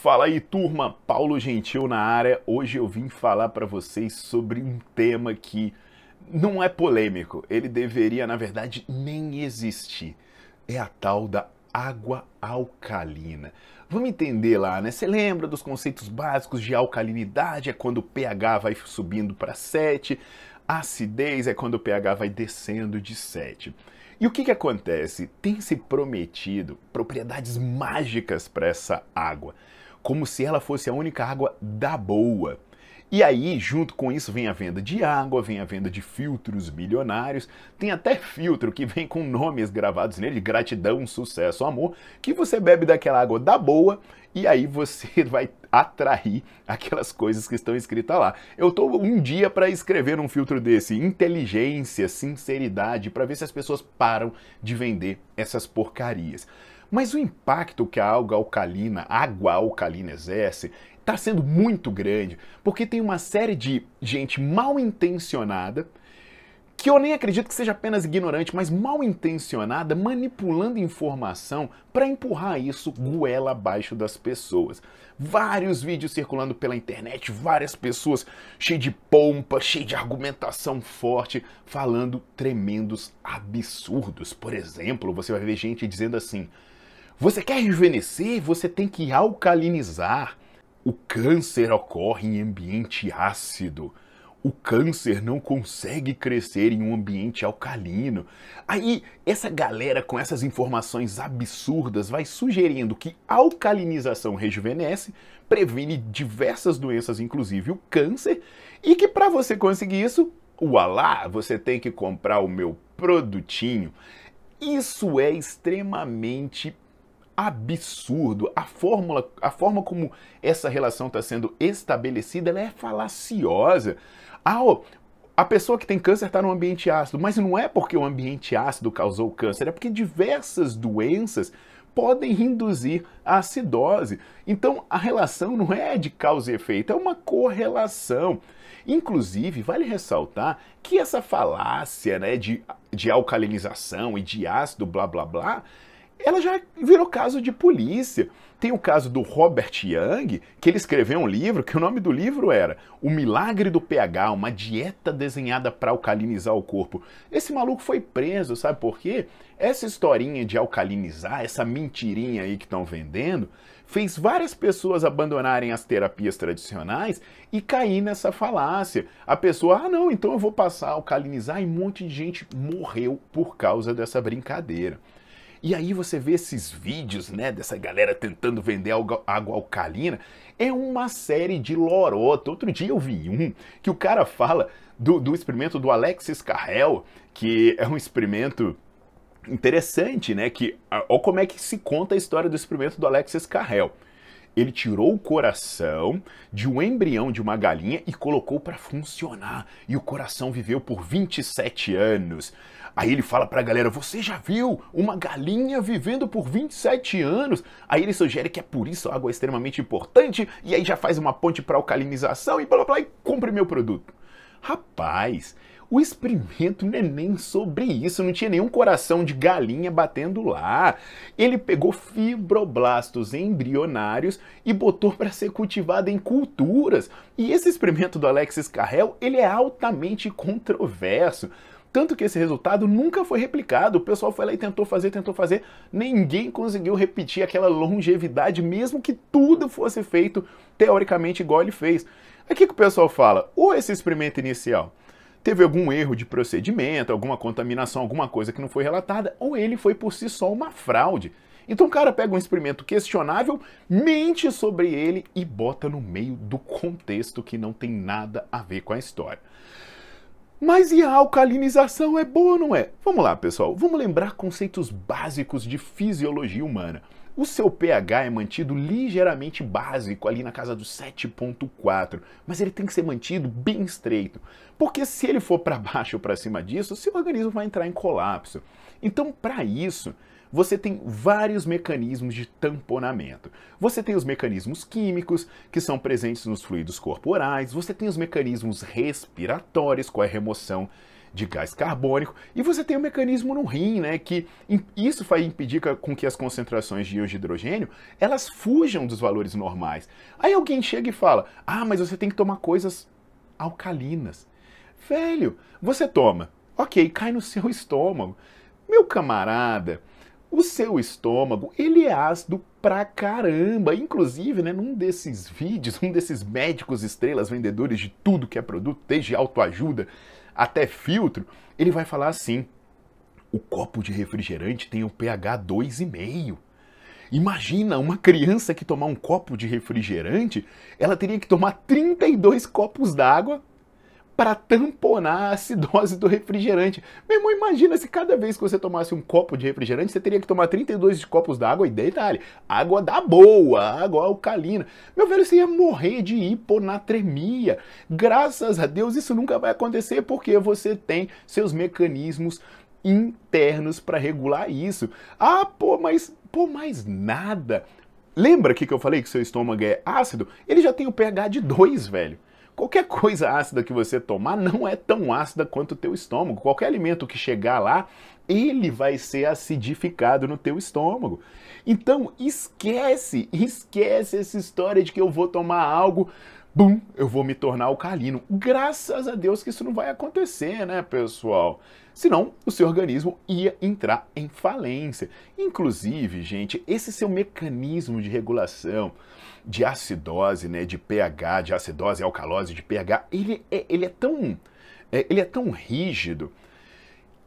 Fala aí, turma! Paulo Gentil na área. Hoje eu vim falar para vocês sobre um tema que não é polêmico. Ele deveria, na verdade, nem existir. É a tal da água alcalina. Vamos entender lá, né? Você lembra dos conceitos básicos de alcalinidade? É quando o pH vai subindo para 7, acidez é quando o pH vai descendo de 7. E o que, que acontece? Tem se prometido propriedades mágicas para essa água como se ela fosse a única água da boa. E aí, junto com isso, vem a venda de água, vem a venda de filtros milionários, tem até filtro que vem com nomes gravados nele, gratidão, sucesso, amor, que você bebe daquela água da boa e aí você vai atrair aquelas coisas que estão escritas lá. Eu tô um dia para escrever um filtro desse, inteligência, sinceridade, para ver se as pessoas param de vender essas porcarias. Mas o impacto que a água alcalina, água alcalina exerce, está sendo muito grande, porque tem uma série de gente mal intencionada, que eu nem acredito que seja apenas ignorante, mas mal intencionada, manipulando informação para empurrar isso goela abaixo das pessoas. Vários vídeos circulando pela internet, várias pessoas cheias de pompa, cheias de argumentação forte, falando tremendos absurdos. Por exemplo, você vai ver gente dizendo assim: você quer rejuvenescer? Você tem que alcalinizar. O câncer ocorre em ambiente ácido. O câncer não consegue crescer em um ambiente alcalino. Aí, essa galera com essas informações absurdas vai sugerindo que alcalinização rejuvenesce, previne diversas doenças, inclusive o câncer, e que para você conseguir isso, ualá, você tem que comprar o meu produtinho. Isso é extremamente absurdo. A fórmula, a forma como essa relação está sendo estabelecida, ela é falaciosa. Ah, a pessoa que tem câncer está no ambiente ácido, mas não é porque o ambiente ácido causou câncer, é porque diversas doenças podem induzir a acidose. Então a relação não é de causa e efeito, é uma correlação. Inclusive, vale ressaltar que essa falácia né, de, de alcalinização e de ácido, blá blá blá, ela já virou caso de polícia. Tem o caso do Robert Young, que ele escreveu um livro que o nome do livro era O Milagre do pH, uma dieta desenhada para alcalinizar o corpo. Esse maluco foi preso, sabe por quê? Essa historinha de alcalinizar, essa mentirinha aí que estão vendendo, fez várias pessoas abandonarem as terapias tradicionais e cair nessa falácia. A pessoa, ah, não, então eu vou passar a alcalinizar e um monte de gente morreu por causa dessa brincadeira. E aí você vê esses vídeos, né, dessa galera tentando vender água, alcalina. É uma série de lorota. Outro dia eu vi um que o cara fala do, do experimento do Alexis Carrel, que é um experimento interessante, né? Que, olha como é que se conta a história do experimento do Alexis Carrel. Ele tirou o coração de um embrião de uma galinha e colocou para funcionar. E o coração viveu por 27 anos. Aí ele fala pra galera: Você já viu uma galinha vivendo por 27 anos? Aí ele sugere que é por isso a água é extremamente importante. E aí já faz uma ponte para alcalinização e blá blá blá e compre meu produto. Rapaz, o experimento não é nem sobre isso, não tinha nenhum coração de galinha batendo lá. Ele pegou fibroblastos embrionários e botou para ser cultivado em culturas. E esse experimento do Alexis Carrel, ele é altamente controverso. Tanto que esse resultado nunca foi replicado. O pessoal foi lá e tentou fazer, tentou fazer. Ninguém conseguiu repetir aquela longevidade, mesmo que tudo fosse feito teoricamente igual ele fez. Que, que o pessoal fala? Ou esse experimento inicial teve algum erro de procedimento, alguma contaminação, alguma coisa que não foi relatada, ou ele foi por si só uma fraude. Então o cara pega um experimento questionável, mente sobre ele e bota no meio do contexto que não tem nada a ver com a história. Mas e a alcalinização é boa ou não é? Vamos lá, pessoal, vamos lembrar conceitos básicos de fisiologia humana. O seu pH é mantido ligeiramente básico, ali na casa dos 7.4, mas ele tem que ser mantido bem estreito, porque se ele for para baixo ou para cima disso, seu organismo vai entrar em colapso. Então, para isso, você tem vários mecanismos de tamponamento. Você tem os mecanismos químicos, que são presentes nos fluidos corporais, você tem os mecanismos respiratórios, com a remoção de gás carbônico, e você tem o um mecanismo no rim, né, que isso vai impedir com que as concentrações de íons de hidrogênio, elas fujam dos valores normais. Aí alguém chega e fala, ah, mas você tem que tomar coisas alcalinas. Velho, você toma, ok, cai no seu estômago. Meu camarada, o seu estômago, ele é ácido pra caramba. Inclusive, né, num desses vídeos, um desses médicos estrelas vendedores de tudo que é produto, desde autoajuda até filtro, ele vai falar assim: o copo de refrigerante tem o pH 2,5. Imagina uma criança que tomar um copo de refrigerante, ela teria que tomar 32 copos d'água para tamponar a acidose do refrigerante. Meu irmão, imagina se cada vez que você tomasse um copo de refrigerante, você teria que tomar 32 copos d'água e detalhe, água da boa, água alcalina. Meu velho, você ia morrer de hiponatremia. Graças a Deus isso nunca vai acontecer porque você tem seus mecanismos internos para regular isso. Ah, pô, mas pô, mais nada. Lembra que, eu falei que seu estômago é ácido? Ele já tem o pH de 2, velho. Qualquer coisa ácida que você tomar não é tão ácida quanto o teu estômago. Qualquer alimento que chegar lá, ele vai ser acidificado no teu estômago. Então, esquece, esquece essa história de que eu vou tomar algo, bum, eu vou me tornar alcalino. Graças a Deus que isso não vai acontecer, né, pessoal? Senão, o seu organismo ia entrar em falência. Inclusive, gente, esse seu mecanismo de regulação de acidose, né, de pH, de acidose, alcalose, de pH, ele é, ele é tão é, ele é tão rígido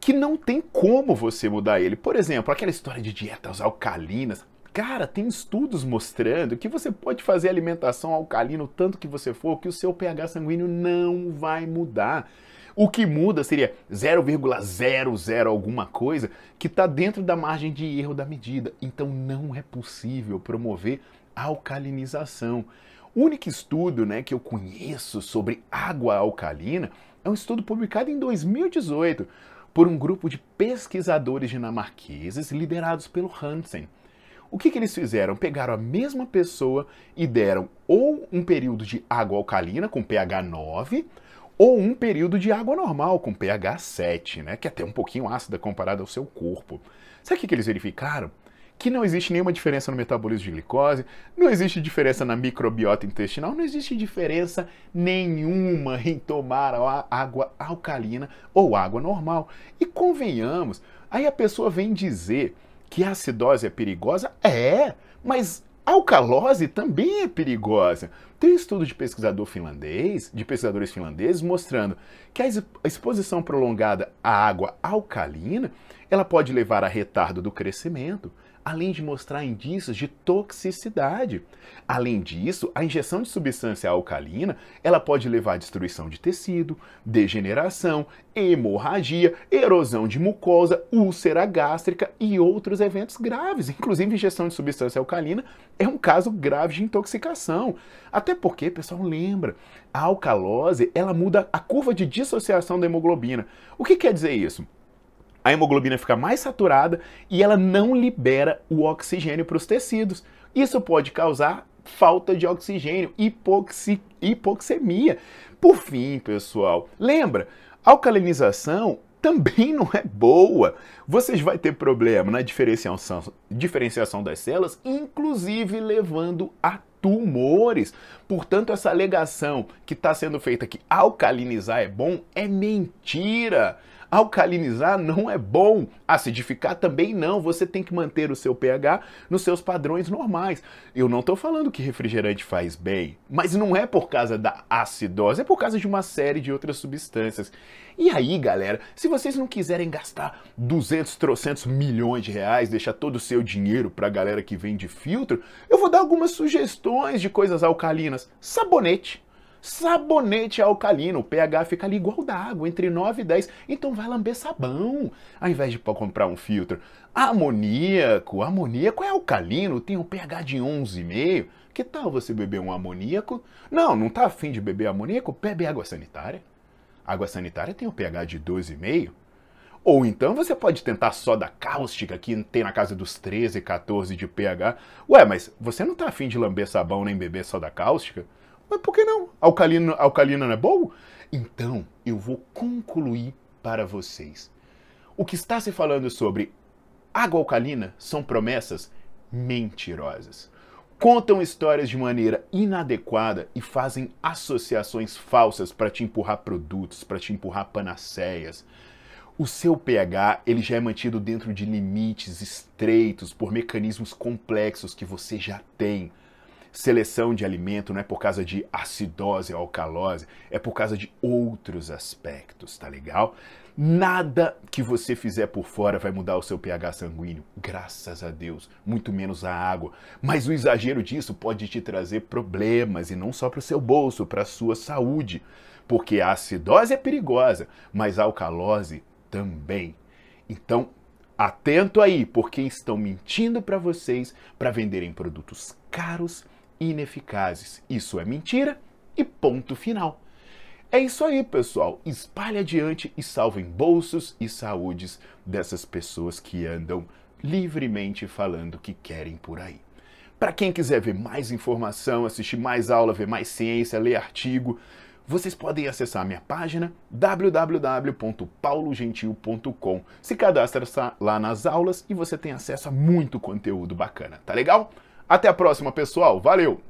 que não tem como você mudar ele. Por exemplo, aquela história de dietas alcalinas. Cara, tem estudos mostrando que você pode fazer alimentação alcalina o tanto que você for, que o seu pH sanguíneo não vai mudar. O que muda seria 0,00 alguma coisa que está dentro da margem de erro da medida. Então não é possível promover alcalinização. O único estudo né, que eu conheço sobre água alcalina é um estudo publicado em 2018 por um grupo de pesquisadores dinamarqueses liderados pelo Hansen. O que, que eles fizeram? Pegaram a mesma pessoa e deram ou um período de água alcalina com pH 9 ou um período de água normal com pH 7, né, que é até um pouquinho ácida comparado ao seu corpo. Sabe o que, que eles verificaram? Que não existe nenhuma diferença no metabolismo de glicose, não existe diferença na microbiota intestinal, não existe diferença nenhuma em tomar água alcalina ou água normal. E convenhamos, aí a pessoa vem dizer que a acidose é perigosa? É, mas a alcalose também é perigosa. Tem um estudo de pesquisador finlandês, de pesquisadores finlandeses, mostrando que a exposição prolongada à água alcalina, ela pode levar a retardo do crescimento, além de mostrar indícios de toxicidade. Além disso, a injeção de substância alcalina, ela pode levar à destruição de tecido, degeneração, hemorragia, erosão de mucosa, úlcera gástrica e outros eventos graves. Inclusive, injeção de substância alcalina é um caso grave de intoxicação. Até porque, pessoal, lembra, a alcalose, ela muda a curva de dissociação da hemoglobina. O que quer dizer isso? A hemoglobina fica mais saturada e ela não libera o oxigênio para os tecidos. Isso pode causar falta de oxigênio, hipoxi, hipoxemia. Por fim, pessoal, lembra, alcalinização também não é boa. Vocês vão ter problema na diferenciação, diferenciação das células, inclusive levando a tumores. Portanto, essa alegação que está sendo feita que alcalinizar é bom é mentira. Alcalinizar não é bom, acidificar também não. Você tem que manter o seu pH nos seus padrões normais. Eu não estou falando que refrigerante faz bem, mas não é por causa da acidose, é por causa de uma série de outras substâncias. E aí, galera, se vocês não quiserem gastar 200, 300 milhões de reais, deixar todo o seu dinheiro para a galera que vende filtro, eu vou dar algumas sugestões de coisas alcalinas. Sabonete sabonete alcalino. O pH fica ali igual da água, entre 9 e 10. Então vai lamber sabão, ao invés de comprar um filtro. Amoníaco. Amoníaco é alcalino, tem um pH de 11,5. Que tal você beber um amoníaco? Não, não tá afim de beber amoníaco? Bebe água sanitária. Água sanitária tem um pH de 12,5. Ou então você pode tentar soda cáustica, que tem na casa dos 13, 14 de pH. Ué, mas você não tá afim de lamber sabão nem beber soda cáustica? Mas por que não? Alcalino, alcalina não é bom? Então, eu vou concluir para vocês. O que está se falando sobre água alcalina são promessas mentirosas. Contam histórias de maneira inadequada e fazem associações falsas para te empurrar produtos, para te empurrar panaceias. O seu pH ele já é mantido dentro de limites estreitos por mecanismos complexos que você já tem seleção de alimento não é por causa de acidose ou alcalose, é por causa de outros aspectos, tá legal? Nada que você fizer por fora vai mudar o seu pH sanguíneo, graças a Deus, muito menos a água. Mas o exagero disso pode te trazer problemas e não só para o seu bolso, para a sua saúde, porque a acidose é perigosa, mas a alcalose também. Então, atento aí, porque estão mentindo para vocês para venderem produtos caros ineficazes. Isso é mentira e ponto final. É isso aí, pessoal. Espalhe adiante e salvem bolsos e saúdes dessas pessoas que andam livremente falando que querem por aí. Para quem quiser ver mais informação, assistir mais aula, ver mais ciência, ler artigo, vocês podem acessar minha página www.paulogentil.com. Se cadastra lá nas aulas e você tem acesso a muito conteúdo bacana, tá legal? Até a próxima, pessoal. Valeu!